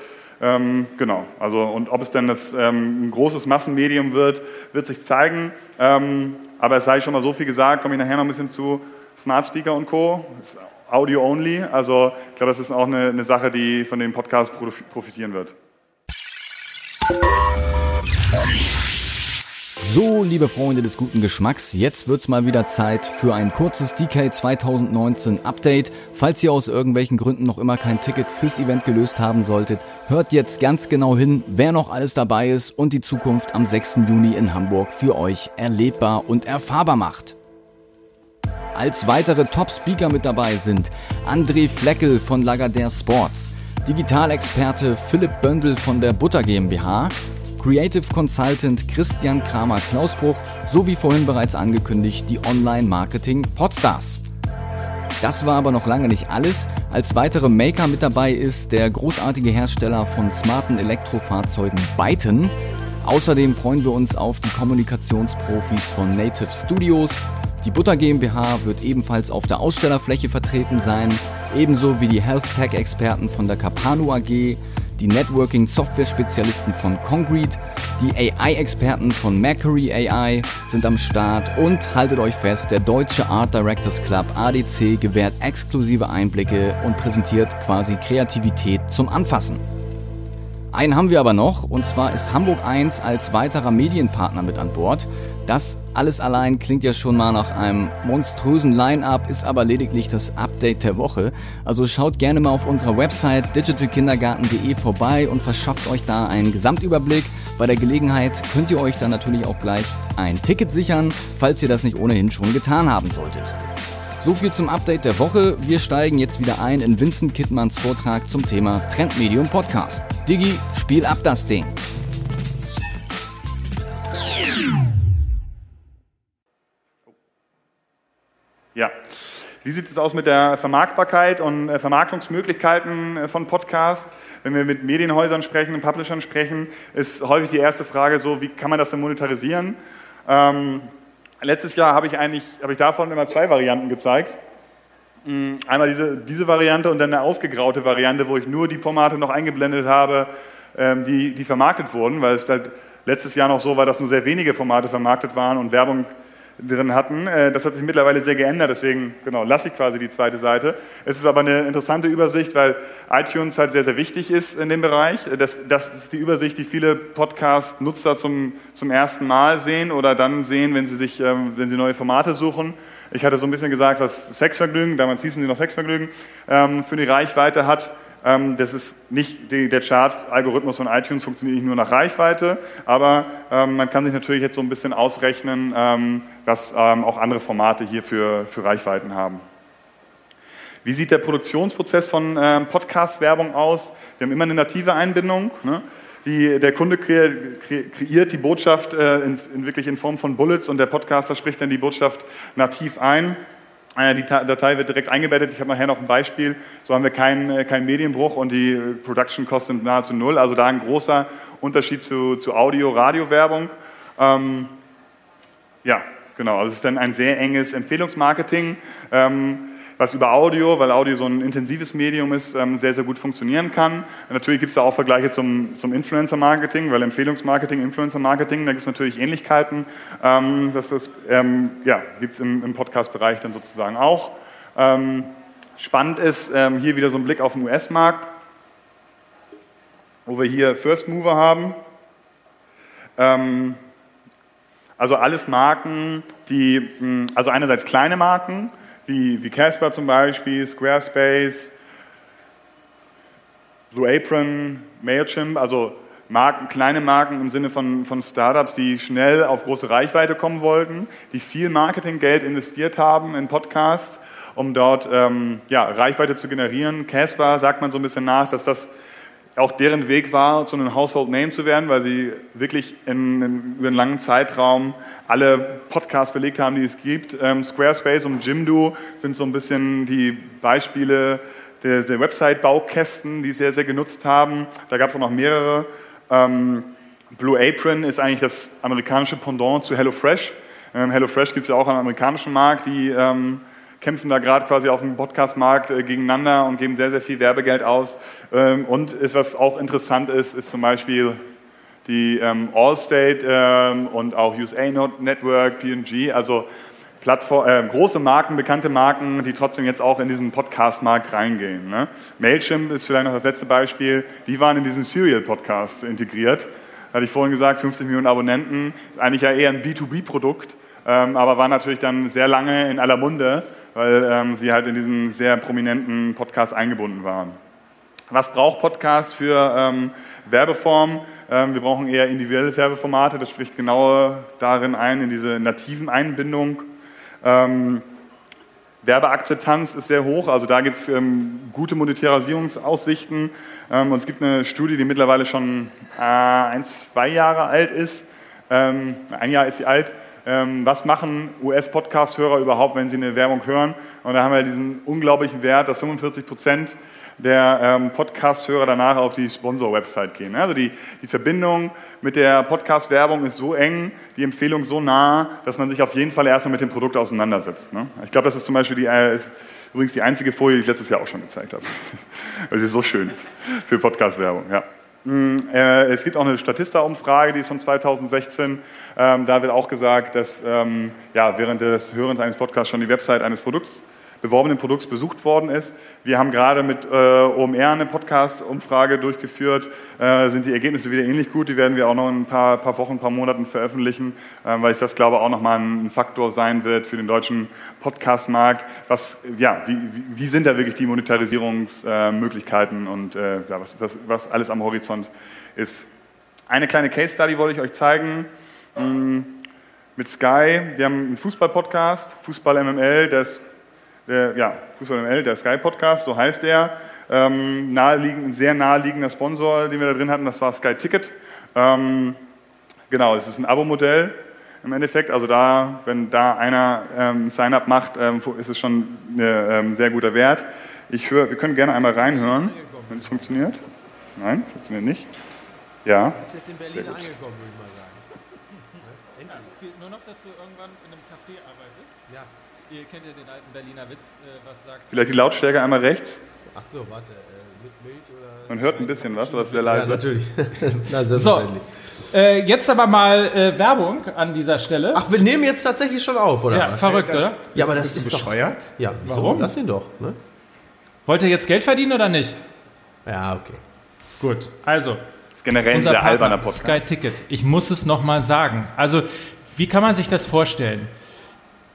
Ähm, genau, also und ob es denn das, ähm, ein großes Massenmedium wird, wird sich zeigen. Ähm, aber es sei schon mal so viel gesagt, komme ich nachher noch ein bisschen zu Smart Speaker und Co. Audio only, also ich glaube, das ist auch eine, eine Sache, die von dem Podcast profitieren wird. So, liebe Freunde des guten Geschmacks, jetzt wird's mal wieder Zeit für ein kurzes DK 2019 Update. Falls ihr aus irgendwelchen Gründen noch immer kein Ticket fürs Event gelöst haben solltet, hört jetzt ganz genau hin, wer noch alles dabei ist und die Zukunft am 6. Juni in Hamburg für euch erlebbar und erfahrbar macht. Als weitere Top-Speaker mit dabei sind André Fleckel von Lagardère Sports, Digitalexperte Philipp Böndel von der Butter GmbH, Creative Consultant Christian Kramer Klausbruch sowie vorhin bereits angekündigt die Online-Marketing Podstars. Das war aber noch lange nicht alles. Als weitere Maker mit dabei ist der großartige Hersteller von smarten Elektrofahrzeugen Byton. Außerdem freuen wir uns auf die Kommunikationsprofis von Native Studios. Die Butter GmbH wird ebenfalls auf der Ausstellerfläche vertreten sein ebenso wie die Health Tech-Experten von der Capano AG, die Networking-Software-Spezialisten von Concrete, die AI-Experten von Mercury AI sind am Start und haltet euch fest, der Deutsche Art Directors Club ADC gewährt exklusive Einblicke und präsentiert quasi Kreativität zum Anfassen. Einen haben wir aber noch, und zwar ist Hamburg 1 als weiterer Medienpartner mit an Bord. Das alles allein klingt ja schon mal nach einem monströsen Line-up, ist aber lediglich das Update der Woche. Also schaut gerne mal auf unserer Website digitalkindergarten.de vorbei und verschafft euch da einen Gesamtüberblick. Bei der Gelegenheit könnt ihr euch dann natürlich auch gleich ein Ticket sichern, falls ihr das nicht ohnehin schon getan haben solltet. So viel zum Update der Woche. Wir steigen jetzt wieder ein in Vincent Kittmanns Vortrag zum Thema Trendmedium Podcast. Digi, spiel ab das Ding. Wie sieht es aus mit der Vermarktbarkeit und äh, Vermarktungsmöglichkeiten äh, von Podcasts? Wenn wir mit Medienhäusern sprechen und Publishern sprechen, ist häufig die erste Frage so, wie kann man das denn monetarisieren? Ähm, letztes Jahr habe ich eigentlich, habe ich davon immer zwei Varianten gezeigt. Mm, einmal diese, diese Variante und dann eine ausgegraute Variante, wo ich nur die Formate noch eingeblendet habe, ähm, die, die vermarktet wurden, weil es letztes Jahr noch so war, dass nur sehr wenige Formate vermarktet waren und Werbung drin hatten. Äh, das hat sich mittlerweile sehr geändert, deswegen genau, lasse ich quasi die zweite Seite. Es ist aber eine interessante Übersicht, weil iTunes halt sehr, sehr wichtig ist in dem Bereich. Das, das ist die Übersicht, die viele Podcast-Nutzer zum, zum ersten Mal sehen oder dann sehen, wenn sie, sich, ähm, wenn sie neue Formate suchen. Ich hatte so ein bisschen gesagt, was Sexvergnügen, damals hießen sie noch Sexvergnügen, ähm, für die Reichweite hat. Ähm, das ist nicht, der Chart-Algorithmus von iTunes funktioniert nicht nur nach Reichweite, aber man kann sich natürlich jetzt so ein bisschen ausrechnen, ähm, was auch andere Formate hier für, für Reichweiten haben. Wie sieht der Produktionsprozess von Podcast-Werbung aus? Wir haben immer eine native Einbindung. Ne? Die, der Kunde kreiert die Botschaft äh, in, in, wirklich in Form von Bullets und der Podcaster spricht dann die Botschaft nativ ein. Äh, die Datei wird direkt eingebettet. Ich habe nachher noch ein Beispiel. So haben wir keinen, äh, keinen Medienbruch und die Production Costs sind nahezu null. Also da ein großer Unterschied zu, zu Audio-Radio-Werbung. Ähm, ja, genau. Also es ist dann ein sehr enges Empfehlungsmarketing. Ähm, was über Audio, weil Audio so ein intensives Medium ist, ähm, sehr, sehr gut funktionieren kann. Natürlich gibt es da auch Vergleiche zum, zum Influencer-Marketing, weil Empfehlungsmarketing, Influencer-Marketing, da gibt es natürlich Ähnlichkeiten. Ähm, das ähm, ja, gibt es im, im Podcast-Bereich dann sozusagen auch. Ähm, spannend ist ähm, hier wieder so ein Blick auf den US-Markt, wo wir hier First Mover haben. Also alles Marken, die, also einerseits kleine Marken, wie, wie Casper zum Beispiel, Squarespace, Blue Apron, Mailchimp, also Marken, kleine Marken im Sinne von, von Startups, die schnell auf große Reichweite kommen wollten, die viel Marketinggeld investiert haben in Podcasts, um dort ähm, ja, Reichweite zu generieren. Casper sagt man so ein bisschen nach, dass das auch deren Weg war, zu einem Household Name zu werden, weil sie wirklich in, in, über einen langen Zeitraum alle Podcasts belegt haben, die es gibt. Ähm, Squarespace und Jimdo sind so ein bisschen die Beispiele der, der Website-Baukästen, die sehr, sehr genutzt haben. Da gab es auch noch mehrere. Ähm, Blue Apron ist eigentlich das amerikanische Pendant zu HelloFresh. Ähm, HelloFresh gibt es ja auch am amerikanischen Markt, die ähm, kämpfen da gerade quasi auf dem Podcast-Markt äh, gegeneinander und geben sehr, sehr viel Werbegeld aus. Ähm, und ist, was auch interessant ist, ist zum Beispiel die ähm, Allstate ähm, und auch USA Network, P&G, also Plattform, äh, große Marken, bekannte Marken, die trotzdem jetzt auch in diesen Podcast-Markt reingehen. Ne? Mailchimp ist vielleicht noch das letzte Beispiel. Die waren in diesen Serial-Podcast integriert. Hatte ich vorhin gesagt, 50 Millionen Abonnenten, eigentlich ja eher ein B2B-Produkt, ähm, aber war natürlich dann sehr lange in aller Munde weil ähm, sie halt in diesen sehr prominenten Podcast eingebunden waren. Was braucht Podcast für ähm, Werbeform? Ähm, wir brauchen eher individuelle Werbeformate, das spricht genau darin ein, in diese nativen Einbindung. Ähm, Werbeakzeptanz ist sehr hoch, also da gibt es ähm, gute Monetarisierungsaussichten. Ähm, und es gibt eine Studie, die mittlerweile schon äh, ein, zwei Jahre alt ist. Ähm, ein Jahr ist sie alt was machen US-Podcast-Hörer überhaupt, wenn sie eine Werbung hören. Und da haben wir diesen unglaublichen Wert, dass 45 Prozent der ähm, Podcast-Hörer danach auf die Sponsor-Website gehen. Also die, die Verbindung mit der Podcast-Werbung ist so eng, die Empfehlung so nah, dass man sich auf jeden Fall erstmal mit dem Produkt auseinandersetzt. Ne? Ich glaube, das ist zum Beispiel die, äh, ist übrigens die einzige Folie, die ich letztes Jahr auch schon gezeigt habe, *laughs* weil sie so schön ist für Podcast-Werbung. Ja. Äh, es gibt auch eine Statista-Umfrage, die ist von 2016. Ähm, da wird auch gesagt, dass ähm, während des Hörens eines Podcasts schon die Website eines Produkts beworbenen Produkts besucht worden ist. Wir haben gerade mit äh, OMR eine Podcast-Umfrage durchgeführt, äh, sind die Ergebnisse wieder ähnlich gut. Die werden wir auch noch in ein paar, paar Wochen, ein paar Monaten veröffentlichen, äh, weil ich das glaube auch nochmal ein Faktor sein wird für den deutschen Podcast-Markt. Was, ja, wie, wie sind da wirklich die Monetarisierungsmöglichkeiten und äh, ja, was, was, was alles am Horizont ist. Eine kleine Case-Study wollte ich euch zeigen. Mm, mit Sky, wir haben einen Fußball-Podcast, Fußball MML, der ist der, ja, Fußball ML, der Sky Podcast, so heißt er. Ähm, naheliegend, ein sehr naheliegender Sponsor, den wir da drin hatten, das war Sky Ticket. Ähm, genau, es ist ein Abo-Modell im Endeffekt. Also da, wenn da einer ähm, ein Sign-up macht, ähm, ist es schon ein ähm, sehr guter Wert. Ich höre, wir können gerne einmal reinhören, wenn es funktioniert. Nein, funktioniert nicht. Ja. Du bist jetzt in Berlin angekommen, würde ich mal sagen. Nur noch, dass du irgendwann in einem Café arbeitest. Ja. Ihr kennt ja den alten Berliner Witz, äh, was sagt. Vielleicht die Lautstärke einmal rechts. Ach so, warte, äh, mit Milch oder. Man hört ein bisschen was, aber es ist sehr leise. Ja, natürlich. *laughs* Na, so. Äh, jetzt aber mal äh, Werbung an dieser Stelle. Ach, wir nehmen jetzt tatsächlich schon auf, oder? Ja, was? verrückt, oder? Ja, aber das ist bescheuert. Doch, ja, wieso? Warum? Lass ihn doch. Ne? Wollt ihr jetzt Geld verdienen oder nicht? Ja, okay. Gut, also. Das ist generell ein sehr alberner Podcast. Sky Ticket. Ich muss es nochmal sagen. Also, wie kann man sich das vorstellen?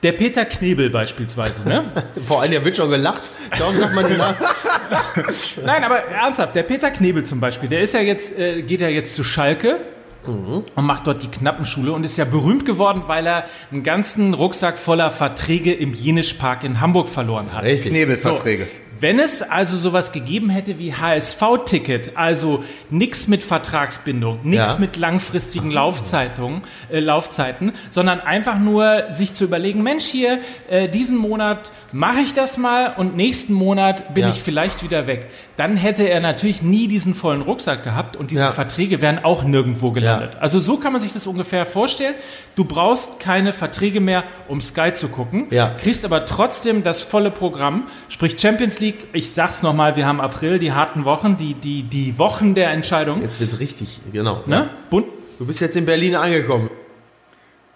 Der Peter Knebel beispielsweise, ne? *laughs* Vor allem, der wird schon gelacht. Darum sagt man den *laughs* Nein, aber ernsthaft, der Peter Knebel zum Beispiel, der ist ja jetzt, äh, geht ja jetzt zu Schalke mhm. und macht dort die Knappenschule und ist ja berühmt geworden, weil er einen ganzen Rucksack voller Verträge im Jenischpark in Hamburg verloren hat. Richtig. Knebelverträge. So. Wenn es also sowas gegeben hätte wie HSV-Ticket, also nichts mit Vertragsbindung, nichts ja. mit langfristigen Laufzeiten, äh, Laufzeiten, sondern einfach nur sich zu überlegen, Mensch, hier, äh, diesen Monat mache ich das mal und nächsten Monat bin ja. ich vielleicht wieder weg. Dann hätte er natürlich nie diesen vollen Rucksack gehabt und diese ja. Verträge wären auch nirgendwo gelandet. Also so kann man sich das ungefähr vorstellen. Du brauchst keine Verträge mehr, um Sky zu gucken, kriegst aber trotzdem das volle Programm, sprich Champions League, League, ich sag's nochmal, wir haben April, die harten Wochen, die, die, die Wochen der Entscheidung. Jetzt wird's richtig, genau. Ne? Bunt. Du bist jetzt in Berlin angekommen.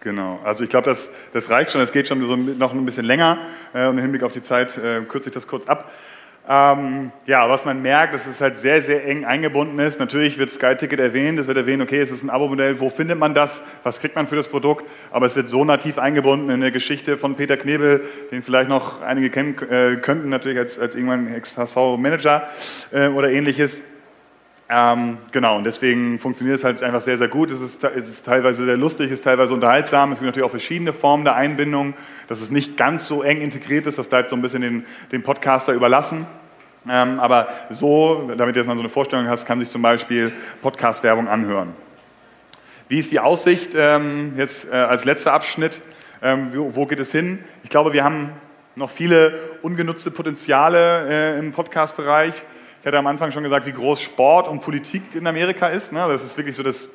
Genau, also ich glaube, das, das reicht schon, es geht schon so noch ein bisschen länger äh, und im Hinblick auf die Zeit äh, kürze ich das kurz ab. Ähm, ja, was man merkt, dass es halt sehr, sehr eng eingebunden ist. Natürlich wird Sky Ticket erwähnt, es wird erwähnt, okay, es ist ein Abo-Modell, wo findet man das, was kriegt man für das Produkt, aber es wird so nativ eingebunden in der Geschichte von Peter Knebel, den vielleicht noch einige kennen äh, könnten, natürlich als, als irgendwann Ex-HSV-Manager äh, oder ähnliches. Ähm, genau, und deswegen funktioniert es halt einfach sehr, sehr gut. Es ist, es ist teilweise sehr lustig, es ist teilweise unterhaltsam. Es gibt natürlich auch verschiedene Formen der Einbindung, dass es nicht ganz so eng integriert ist. Das bleibt so ein bisschen den, dem Podcaster überlassen. Ähm, aber so, damit jetzt mal so eine Vorstellung hast, kann sich zum Beispiel Podcast-Werbung anhören. Wie ist die Aussicht ähm, jetzt äh, als letzter Abschnitt? Ähm, wo, wo, geht es hin? Ich glaube, wir haben noch viele ungenutzte Potenziale äh, im Podcast-Bereich. Ich hatte am Anfang schon gesagt, wie groß Sport und Politik in Amerika ist. Ne? Das ist wirklich so das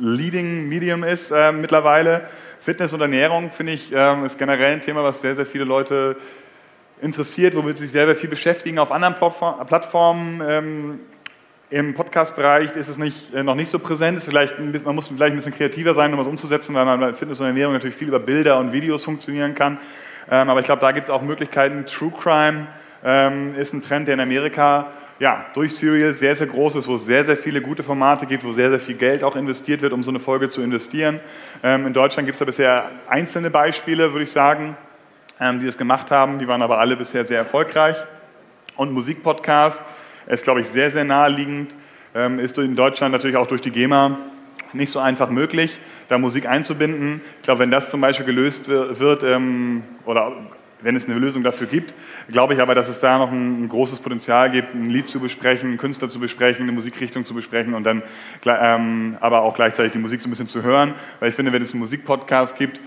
Leading Medium ist äh, mittlerweile. Fitness und Ernährung, finde ich, ähm, ist generell ein Thema, was sehr, sehr viele Leute interessiert, womit sie sich sehr viel beschäftigen. Auf anderen Plattformen ähm, im Podcast-Bereich ist es nicht, äh, noch nicht so präsent. Ist vielleicht bisschen, man muss vielleicht ein bisschen kreativer sein, um das umzusetzen, weil man bei Fitness und Ernährung natürlich viel über Bilder und Videos funktionieren kann. Ähm, aber ich glaube, da gibt es auch Möglichkeiten. True Crime ähm, ist ein Trend, der in Amerika ja, durch Serial sehr, sehr groß ist, wo es sehr, sehr viele gute Formate gibt, wo sehr, sehr viel Geld auch investiert wird, um so eine Folge zu investieren. Ähm, in Deutschland gibt es da bisher einzelne Beispiele, würde ich sagen, ähm, die das gemacht haben. Die waren aber alle bisher sehr erfolgreich. Und Musikpodcast ist, glaube ich, sehr, sehr naheliegend. Ähm, ist in Deutschland natürlich auch durch die GEMA nicht so einfach möglich, da Musik einzubinden. Ich glaube, wenn das zum Beispiel gelöst wird ähm, oder wenn es eine Lösung dafür gibt, glaube ich aber, dass es da noch ein, ein, großes Potenzial gibt, ein Lied zu besprechen, einen Künstler zu besprechen, eine Musikrichtung zu besprechen und dann ähm, aber auch gleichzeitig die Musik so ein bisschen zu hören. Weil ich finde, wenn es einen Musikpodcast gibt,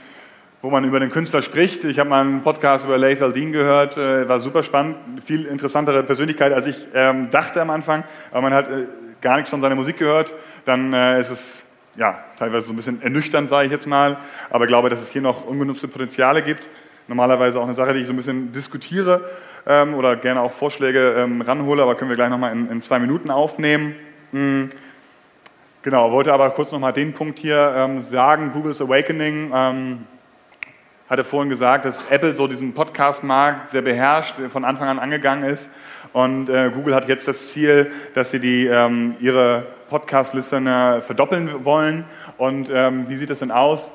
wo man über den Künstler spricht. Ich habe mal einen Podcast über Laith Aldin gehört, äh, war super spannend, viel interessantere Persönlichkeit, als ich ähm, dachte am Anfang, aber man hat äh, gar nichts von seiner Musik gehört, dann äh, ist es ja, teilweise so ein bisschen ernüchternd, sage ich jetzt mal, aber ich glaube, dass es hier noch ungenutzte Potenziale gibt normalerweise auch eine Sache, die ich so ein bisschen diskutiere ähm, oder gerne auch Vorschläge ähm, ranhole, aber können wir gleich nochmal in, in zwei Minuten aufnehmen. Mhm. Genau, wollte aber kurz nochmal den Punkt hier ähm, sagen, Google's Awakening. Ähm, hatte vorhin gesagt, dass Apple so diesen Podcast-Markt sehr beherrscht, von Anfang an angegangen ist. Und äh, Google hat jetzt das Ziel, dass sie die, ähm, ihre Podcast-Listener verdoppeln wollen. Und ähm, wie sieht das denn aus?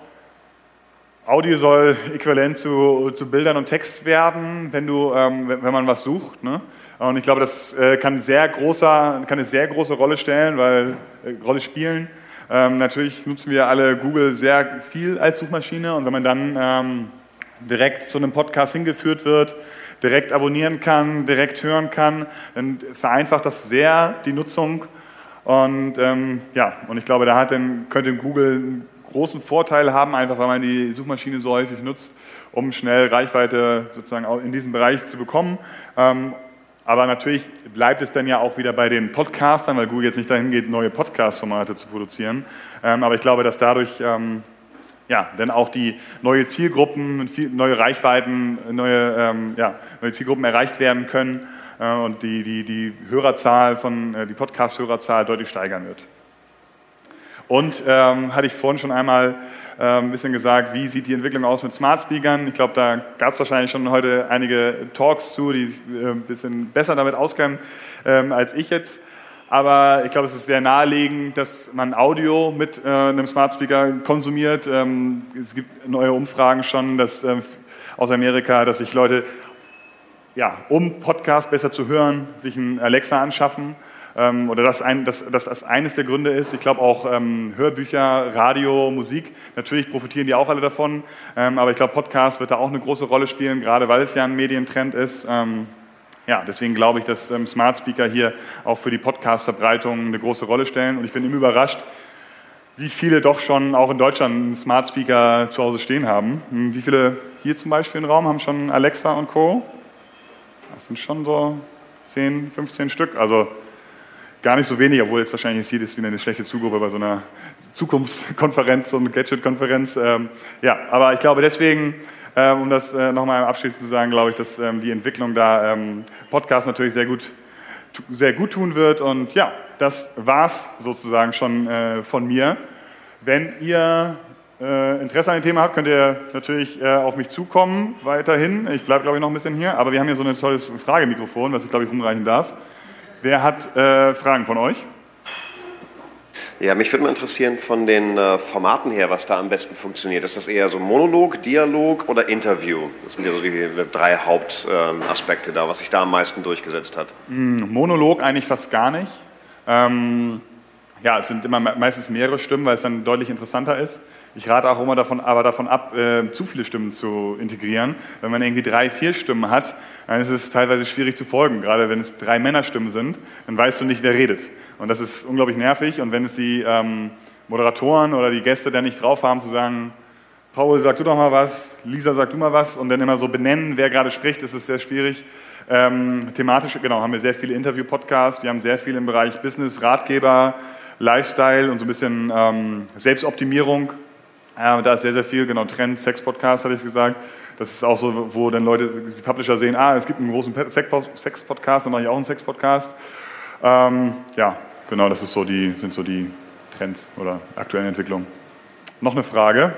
Audio soll äquivalent zu, zu Bildern und Text werden, wenn, du, ähm, wenn, wenn, man was sucht. Ne? Und ich glaube, das äh, kann, sehr großer, kann eine sehr große Rolle stellen, weil äh, Rolle spielen. Ähm, natürlich nutzen wir alle Google sehr viel als Suchmaschine und wenn man dann ähm, direkt zu einem Podcast hingeführt wird, direkt abonnieren kann, direkt hören kann, dann vereinfacht das sehr die Nutzung. Und ähm, ja, und ich glaube, da hat dann, könnte Google großen Vorteil haben, einfach weil man die Suchmaschine so häufig nutzt, um schnell Reichweite sozusagen auch in diesem Bereich zu bekommen. Ähm, aber natürlich bleibt es dann ja auch wieder bei den Podcastern, weil Google jetzt nicht dahin geht, neue Podcast-Formate zu produzieren. Ähm, aber ich glaube, dass dadurch ähm, ja, dann auch die neue Zielgruppen, neue Reichweiten, neue, ähm, ja, neue Zielgruppen erreicht werden können äh, und die, die, die Hörerzahl von, äh, die Podcast-Hörerzahl deutlich steigern wird. Und ähm, hatte ich vorhin schon einmal äh, ein bisschen gesagt, wie sieht die Entwicklung aus mit Smart Speakern. Ich glaube, da gab es wahrscheinlich schon heute einige Talks zu, die äh, ein bisschen besser damit auskennen ähm, als ich jetzt. Aber ich glaube, es ist sehr naheliegend, dass man Audio mit äh, einem Smart Speaker konsumiert. Ähm, es gibt neue Umfragen schon dass, äh, aus Amerika, dass sich Leute, ja, um Podcast besser zu hören, sich einen Alexa anschaffen ähm, oder dass, ein, dass, dass, das eines der Gründe ist. Ich glaube auch ähm, Hörbücher, Radio, Musik, natürlich profitieren die auch alle davon, ähm, aber ich glaube Podcast wird da auch eine große Rolle spielen, gerade weil es ja ein Medientrend ist. Ähm, ja, deswegen glaube ich, dass ähm, Smart Speaker hier auch für die Podcast-Verbreitung eine große Rolle stellen und ich bin immer überrascht, wie viele doch schon auch in Deutschland einen Smart Speaker zu Hause stehen haben. Hm, wie viele hier zum Beispiel im Raum haben schon Alexa und Co? Das sind schon so 10, 15 Stück. Also gar nicht so wenig, obwohl jetzt wahrscheinlich sieht es wie eine schlechte Zugruppe bei so einer Zukunftskonferenz, so einer Gadget-Konferenz. Ähm, ja, aber ich glaube deswegen, ähm, um das äh, nochmal abschließend zu sagen, glaube ich, dass ähm, die Entwicklung da ähm, Podcast natürlich sehr gut, sehr gut tun wird. Und ja, das war's sozusagen schon äh, von mir. Wenn ihr äh, Interesse an dem Thema habt, könnt ihr natürlich äh, auf mich zukommen weiterhin. Ich bleibe, glaube ich, noch ein bisschen hier. Aber wir haben hier so ein tolles Fragemikrofon, was ich, glaube ich, rumreichen darf. Wer hat äh, Fragen von euch? Ja, mich würde mal interessieren von den äh, Formaten her, was da am besten funktioniert. Ist das eher so Monolog, Dialog oder Interview? Das sind ja so die drei Hauptaspekte ähm, da, was sich da am meisten durchgesetzt hat. Hm, Monolog eigentlich fast gar nicht. Ähm, ja, es sind immer meistens mehrere Stimmen, weil es dann deutlich interessanter ist. Ich rate auch immer davon, aber davon ab, äh, zu viele Stimmen zu integrieren. Wenn man irgendwie drei, vier Stimmen hat, dann ist es teilweise schwierig zu folgen. Gerade wenn es drei Männerstimmen sind, dann weißt du nicht, wer redet. Und das ist unglaublich nervig. Und wenn es die ähm, Moderatoren oder die Gäste dann nicht drauf haben, zu sagen, Paul, sag du doch mal was, Lisa, sag du mal was, und dann immer so benennen, wer gerade spricht, ist es sehr schwierig. Ähm, thematisch, genau, haben wir sehr viele Interview-Podcasts, wir haben sehr viel im Bereich Business, Ratgeber, Lifestyle und so ein bisschen ähm, Selbstoptimierung. Äh, da ist sehr, sehr viel, genau, Trend, Sex-Podcast, hatte ich gesagt. Das ist auch so, wo dann Leute, die Publisher sehen, ah, es gibt einen großen Sex-Podcast, dann mache ich auch einen Sex-Podcast. Ähm, ja, genau, das ist so die, sind so die Trends oder aktuellen Entwicklungen. Noch eine Frage?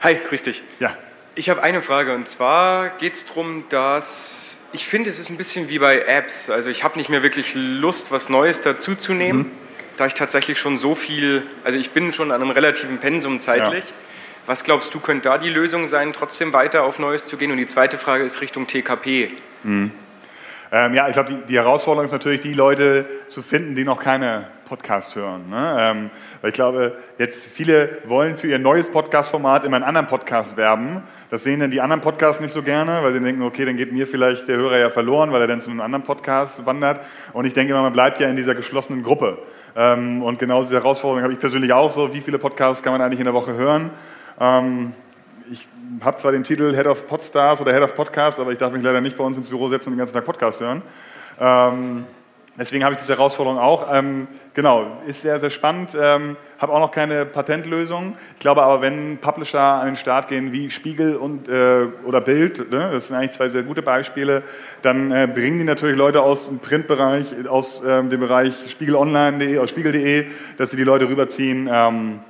Hi, grüß dich. Ja. Ich habe eine Frage und zwar geht es darum, dass ich finde, es ist ein bisschen wie bei Apps. Also ich habe nicht mehr wirklich Lust, was Neues dazuzunehmen, mhm. Da ich tatsächlich schon so viel, also ich bin schon an einem relativen Pensum zeitlich. Ja. Was glaubst du, könnte da die Lösung sein, trotzdem weiter auf Neues zu gehen? Und die zweite Frage ist Richtung TKP. Mhm. Ähm, ja, ich glaube, die, die, Herausforderung ist natürlich, die Leute zu finden, die noch keine Podcast hören. Ne? Ähm, weil ich glaube, jetzt viele wollen für ihr neues Podcast-Format immer einen anderen Podcast werben. Das sehen dann die anderen Podcasts nicht so gerne, weil sie denken, okay, dann geht mir vielleicht der Hörer ja verloren, weil er dann zu einem anderen Podcast wandert. Und ich denke immer, man bleibt ja in dieser geschlossenen Gruppe. Ähm, und genau diese Herausforderung habe ich persönlich auch so. Wie viele Podcasts kann man eigentlich in der Woche hören? Ähm, ich habe zwar den Titel Head of Podstars oder Head of Podcast, aber ich darf mich leider nicht bei uns ins Büro setzen und den ganzen Tag Podcast hören. Deswegen habe ich diese Herausforderung auch. Ähm, genau, ist sehr, sehr spannend. Ähm, habe auch noch keine Patentlösung. Ich glaube aber, wenn Publisher an den Start gehen wie Spiegel und, äh, oder Bild, ne, das sind eigentlich zwei sehr gute Beispiele, dann äh, bringen die natürlich Leute aus dem Printbereich, aus ähm, dem Bereich spiegelonline.de, aus spiegel.de, dass sie die Leute rüberziehen ähm,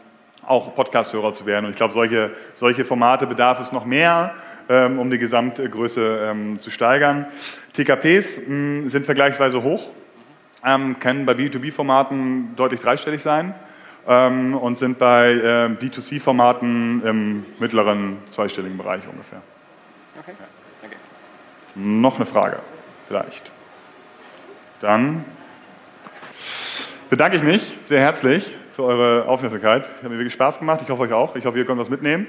auch Podcast-Hörer zu werden. Und ich glaube, solche, solche Formate bedarf es noch mehr, ähm, um die Gesamtgröße ähm, zu steigern. TKPs mh, hm, sind vergleichsweise hoch, ähm, können bei B2B-Formaten deutlich dreistellig sein ähm, und sind bei äh, B2C-Formaten im mittleren zweistelligen Bereich ungefähr. Okay. okay. Noch eine Frage, vielleicht. Dann bedanke ich mich sehr herzlich für eure Aufmerksamkeit. Hat mir wirklich Spaß gemacht. Ich hoffe euch auch. Ich hoffe, ihr könnt was mitnehmen.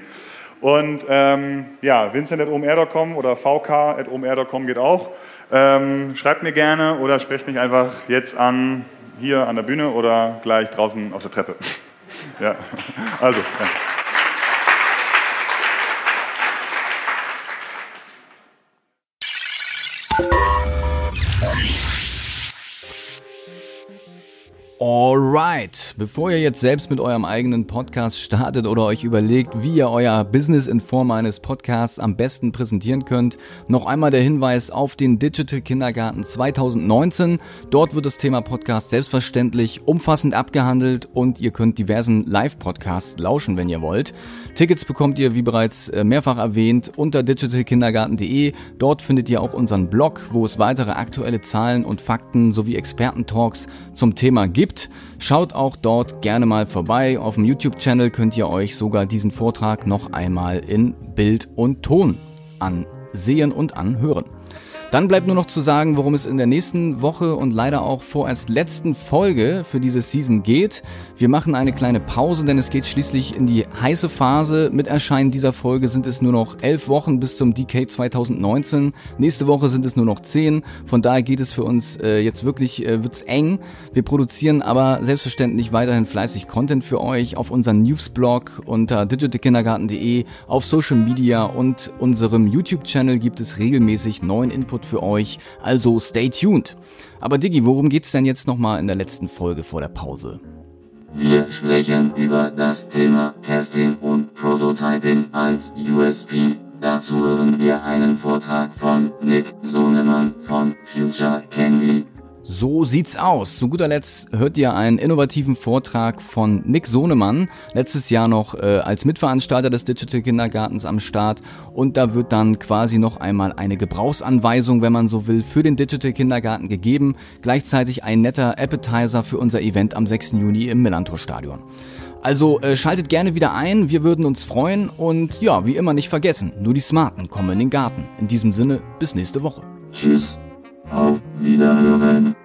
Und ähm, ja, vincent.omr.com oder vk.omr.com geht auch. Ähm, schreibt mir gerne oder sprecht mich einfach jetzt an, hier an der Bühne oder gleich draußen auf der Treppe. *laughs* ja, also, danke. Alright, bevor ihr jetzt selbst mit eurem eigenen Podcast startet oder euch überlegt, wie ihr euer Business in Form eines Podcasts am besten präsentieren könnt, noch einmal der Hinweis auf den Digital Kindergarten 2019. Dort wird das Thema Podcast selbstverständlich umfassend abgehandelt und ihr könnt diversen Live-Podcasts lauschen, wenn ihr wollt. Tickets bekommt ihr, wie bereits äh, mehrfach erwähnt, unter digitalkindergarten.de. Dort findet ihr auch unseren Blog, wo es weitere aktuelle Zahlen und Fakten sowie Expertentalks zum Thema gibt gibt. Schaut auch dort gerne mal vorbei. Auf dem YouTube-Channel könnt ihr euch sogar diesen Vortrag noch einmal in Bild und Ton ansehen und anhören. Dann bleibt nur noch zu sagen, worum es in der nächsten Woche und leider auch vorerst letzten Folge für diese Season geht. Wir machen eine kleine Pause, denn es geht schließlich in die heiße Phase. Mit Erscheinen dieser Folge sind es nur noch elf Wochen bis zum DK 2019. Nächste Woche sind es nur noch zehn. Von daher geht es für uns äh, jetzt wirklich, äh, wird's eng. Wir produzieren aber selbstverständlich weiterhin fleißig Content für euch auf unserem Newsblog unter digitalkindergarten.de, auf Social Media und unserem YouTube-Channel gibt es regelmäßig neuen Input Für euch, also stay tuned. Aber Diggi, worum geht's denn jetzt nochmal in der letzten Folge vor der Pause? Wir sprechen über das Thema Testing und Prototyping als USP. Dazu hören wir einen Vortrag von Nick Sohnemann von Future Candy. So sieht's aus. Zu guter Letzt hört ihr einen innovativen Vortrag von Nick Sohnemann, letztes Jahr noch äh, als Mitveranstalter des Digital Kindergartens am Start. Und da wird dann quasi noch einmal eine Gebrauchsanweisung, wenn man so will, für den Digital Kindergarten gegeben. Gleichzeitig ein netter Appetizer für unser Event am 6. Juni im Millantor Stadion. Also äh, schaltet gerne wieder ein, wir würden uns freuen und ja, wie immer nicht vergessen, nur die Smarten kommen in den Garten. In diesem Sinne, bis nächste Woche. Tschüss. Auf Wiederhören.